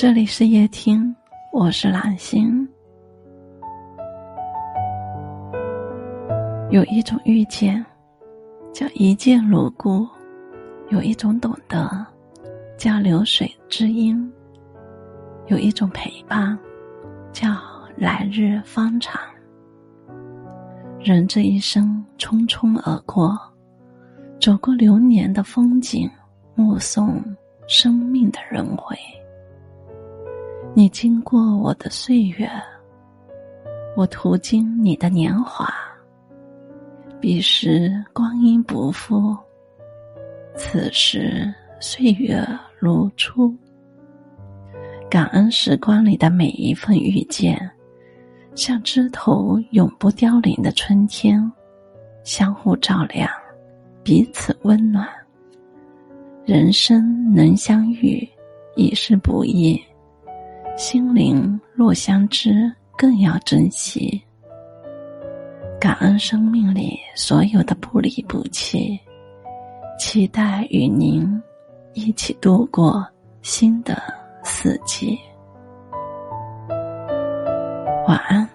这里是夜听，我是蓝心。有一种遇见，叫一见如故；有一种懂得，叫流水知音；有一种陪伴，叫来日方长。人这一生匆匆而过，走过流年的风景，目送生命的轮回。你经过我的岁月，我途经你的年华。彼时光阴不复，此时岁月如初。感恩时光里的每一份遇见，像枝头永不凋零的春天，相互照亮，彼此温暖。人生能相遇，已是不易。心灵若相知，更要珍惜。感恩生命里所有的不离不弃，期待与您一起度过新的四季。晚安。